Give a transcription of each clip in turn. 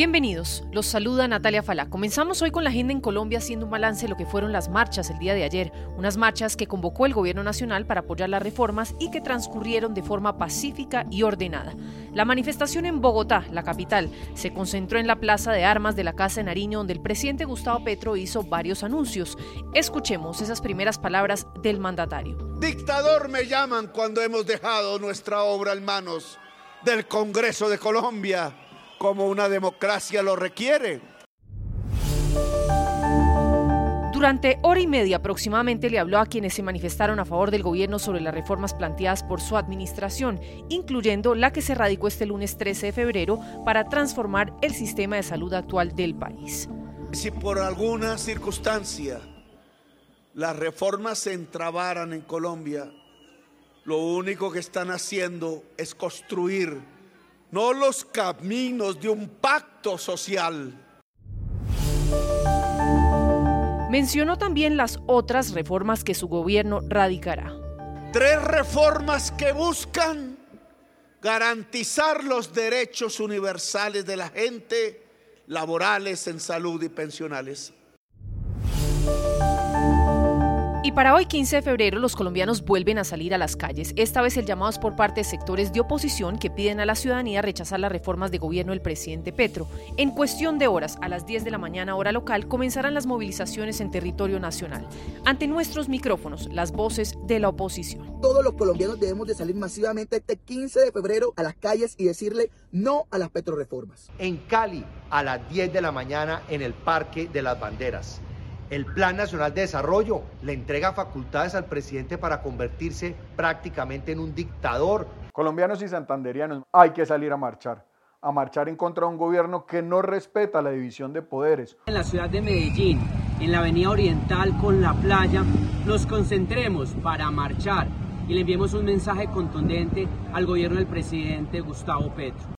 Bienvenidos, los saluda Natalia Falá. Comenzamos hoy con la agenda en Colombia haciendo un balance de lo que fueron las marchas el día de ayer, unas marchas que convocó el gobierno nacional para apoyar las reformas y que transcurrieron de forma pacífica y ordenada. La manifestación en Bogotá, la capital, se concentró en la Plaza de Armas de la Casa de Nariño donde el presidente Gustavo Petro hizo varios anuncios. Escuchemos esas primeras palabras del mandatario. Dictador me llaman cuando hemos dejado nuestra obra en manos del Congreso de Colombia como una democracia lo requiere. Durante hora y media aproximadamente le habló a quienes se manifestaron a favor del gobierno sobre las reformas planteadas por su administración, incluyendo la que se radicó este lunes 13 de febrero para transformar el sistema de salud actual del país. Si por alguna circunstancia las reformas se entrabaran en Colombia, lo único que están haciendo es construir no los caminos de un pacto social. Mencionó también las otras reformas que su gobierno radicará. Tres reformas que buscan garantizar los derechos universales de la gente, laborales, en salud y pensionales. Y para hoy 15 de febrero los colombianos vuelven a salir a las calles. Esta vez el llamado es por parte de sectores de oposición que piden a la ciudadanía rechazar las reformas de gobierno del presidente Petro. En cuestión de horas, a las 10 de la mañana hora local, comenzarán las movilizaciones en territorio nacional. Ante nuestros micrófonos, las voces de la oposición. Todos los colombianos debemos de salir masivamente este 15 de febrero a las calles y decirle no a las petroreformas. En Cali, a las 10 de la mañana en el Parque de las Banderas. El Plan Nacional de Desarrollo le entrega facultades al presidente para convertirse prácticamente en un dictador. Colombianos y santanderianos, hay que salir a marchar, a marchar en contra de un gobierno que no respeta la división de poderes. En la ciudad de Medellín, en la avenida oriental con la playa, nos concentremos para marchar y le enviemos un mensaje contundente al gobierno del presidente Gustavo Petro.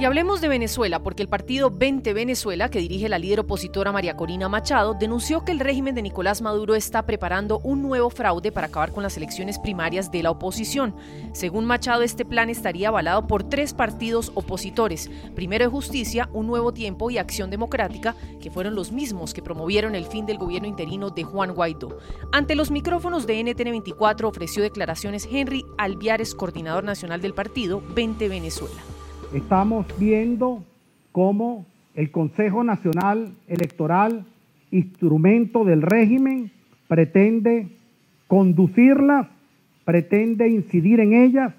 Y hablemos de Venezuela, porque el partido 20 Venezuela, que dirige la líder opositora María Corina Machado, denunció que el régimen de Nicolás Maduro está preparando un nuevo fraude para acabar con las elecciones primarias de la oposición. Según Machado, este plan estaría avalado por tres partidos opositores, Primero de Justicia, Un Nuevo Tiempo y Acción Democrática, que fueron los mismos que promovieron el fin del gobierno interino de Juan Guaidó. Ante los micrófonos de NTN24 ofreció declaraciones Henry Alviares, coordinador nacional del partido 20 Venezuela. Estamos viendo cómo el Consejo Nacional Electoral, instrumento del régimen, pretende conducirlas, pretende incidir en ellas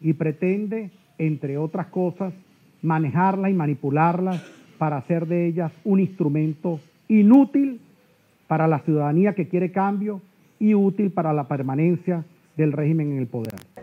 y pretende, entre otras cosas, manejarlas y manipularlas para hacer de ellas un instrumento inútil para la ciudadanía que quiere cambio y útil para la permanencia del régimen en el poder.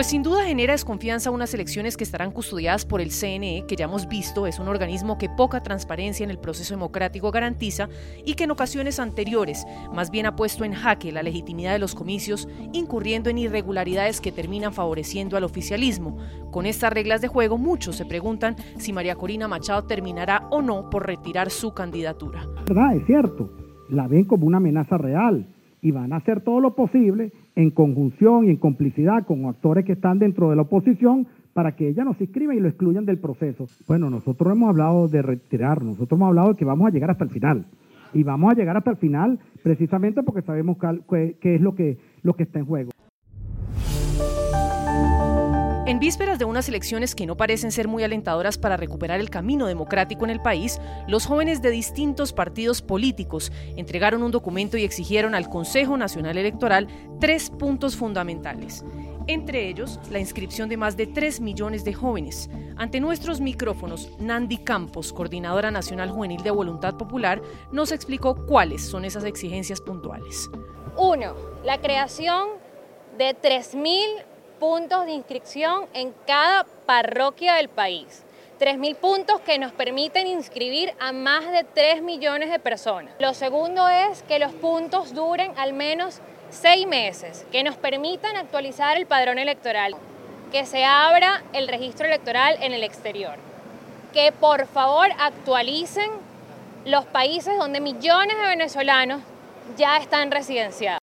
Pues sin duda genera desconfianza unas elecciones que estarán custodiadas por el CNE, que ya hemos visto es un organismo que poca transparencia en el proceso democrático garantiza y que en ocasiones anteriores más bien ha puesto en jaque la legitimidad de los comicios, incurriendo en irregularidades que terminan favoreciendo al oficialismo. Con estas reglas de juego, muchos se preguntan si María Corina Machado terminará o no por retirar su candidatura. Es cierto, la ven como una amenaza real y van a hacer todo lo posible en conjunción y en complicidad con actores que están dentro de la oposición para que ella no se inscriba y lo excluyan del proceso. Bueno, nosotros hemos hablado de retirar, nosotros hemos hablado de que vamos a llegar hasta el final. Y vamos a llegar hasta el final precisamente porque sabemos qué es lo que, lo que está en juego. En vísperas de unas elecciones que no parecen ser muy alentadoras para recuperar el camino democrático en el país, los jóvenes de distintos partidos políticos entregaron un documento y exigieron al Consejo Nacional Electoral tres puntos fundamentales. Entre ellos, la inscripción de más de 3 millones de jóvenes. Ante nuestros micrófonos, Nandi Campos, coordinadora nacional juvenil de Voluntad Popular, nos explicó cuáles son esas exigencias puntuales. Uno, la creación de 3.000 puntos de inscripción en cada parroquia del país. 3.000 puntos que nos permiten inscribir a más de 3 millones de personas. Lo segundo es que los puntos duren al menos 6 meses, que nos permitan actualizar el padrón electoral, que se abra el registro electoral en el exterior, que por favor actualicen los países donde millones de venezolanos ya están residenciados.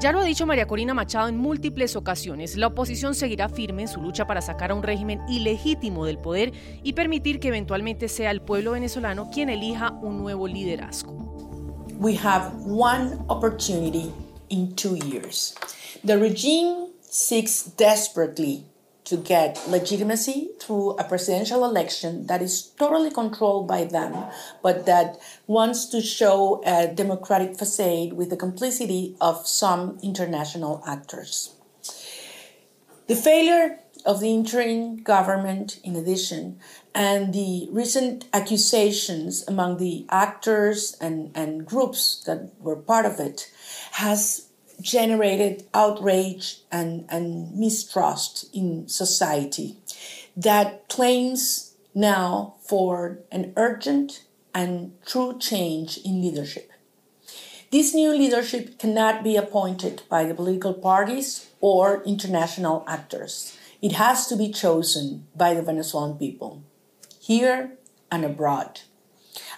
Ya lo ha dicho María Corina Machado en múltiples ocasiones, la oposición seguirá firme en su lucha para sacar a un régimen ilegítimo del poder y permitir que eventualmente sea el pueblo venezolano quien elija un nuevo liderazgo. We have one opportunity in two years. The regime seeks desperately to get legitimacy through a presidential election that is totally controlled by them, but that wants to show a democratic facade with the complicity of some international actors. The failure of the interim government, in addition, and the recent accusations among the actors and, and groups that were part of it has generated outrage and, and mistrust in society that claims now for an urgent and true change in leadership. This new leadership cannot be appointed by the political parties or international actors. It has to be chosen by the Venezuelan people, here and abroad.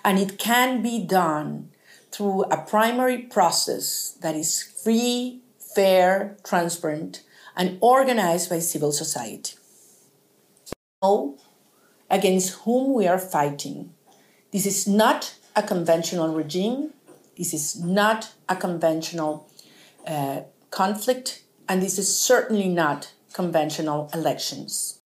And it can be done through a primary process that is free, fair, transparent, and organized by civil society. Know against whom we are fighting. This is not a conventional regime. This is not a conventional uh, conflict, and this is certainly not conventional elections.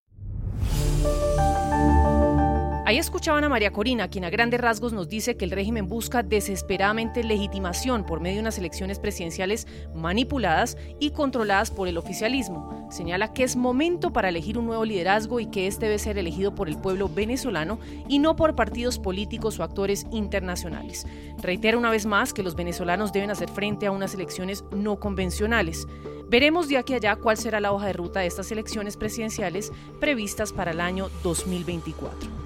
Ahí escuchaban a María Corina, quien a grandes rasgos nos dice que el régimen busca desesperadamente legitimación por medio de unas elecciones presidenciales manipuladas y controladas por el oficialismo. Señala que es momento para elegir un nuevo liderazgo y que este debe ser elegido por el pueblo venezolano y no por partidos políticos o actores internacionales. Reitera una vez más que los venezolanos deben hacer frente a unas elecciones no convencionales. Veremos de aquí a allá cuál será la hoja de ruta de estas elecciones presidenciales previstas para el año 2024.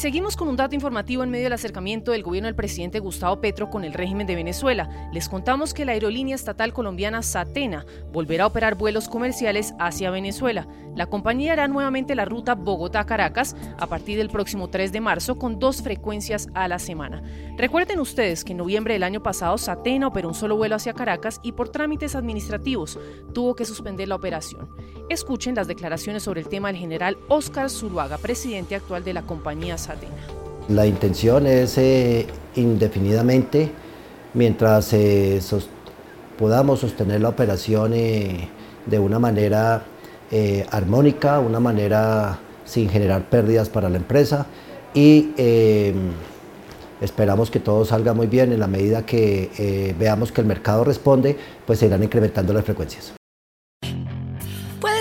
Seguimos con un dato informativo en medio del acercamiento del gobierno del presidente Gustavo Petro con el régimen de Venezuela. Les contamos que la aerolínea estatal colombiana Satena volverá a operar vuelos comerciales hacia Venezuela. La compañía hará nuevamente la ruta Bogotá-Caracas a partir del próximo 3 de marzo con dos frecuencias a la semana. Recuerden ustedes que en noviembre del año pasado Satena operó un solo vuelo hacia Caracas y por trámites administrativos tuvo que suspender la operación. Escuchen las declaraciones sobre el tema del general Óscar Zuluaga, presidente actual de la compañía Satena. La intención es eh, indefinidamente, mientras eh, podamos sostener la operación eh, de una manera armónica, una manera sin generar pérdidas para la empresa y esperamos que todo salga muy bien en la medida que veamos que el mercado responde, pues se irán incrementando las frecuencias.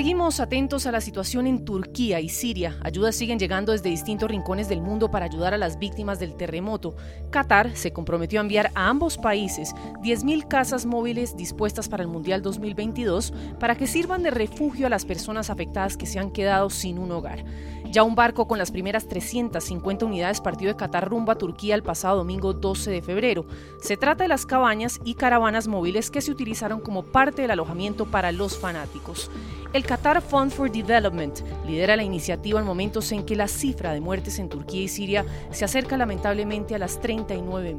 Seguimos atentos a la situación en Turquía y Siria. Ayudas siguen llegando desde distintos rincones del mundo para ayudar a las víctimas del terremoto. Qatar se comprometió a enviar a ambos países 10.000 casas móviles dispuestas para el Mundial 2022 para que sirvan de refugio a las personas afectadas que se han quedado sin un hogar. Ya un barco con las primeras 350 unidades partió de Qatar rumbo a Turquía el pasado domingo 12 de febrero. Se trata de las cabañas y caravanas móviles que se utilizaron como parte del alojamiento para los fanáticos. El Qatar Fund for Development lidera la iniciativa en momentos en que la cifra de muertes en Turquía y Siria se acerca lamentablemente a las 39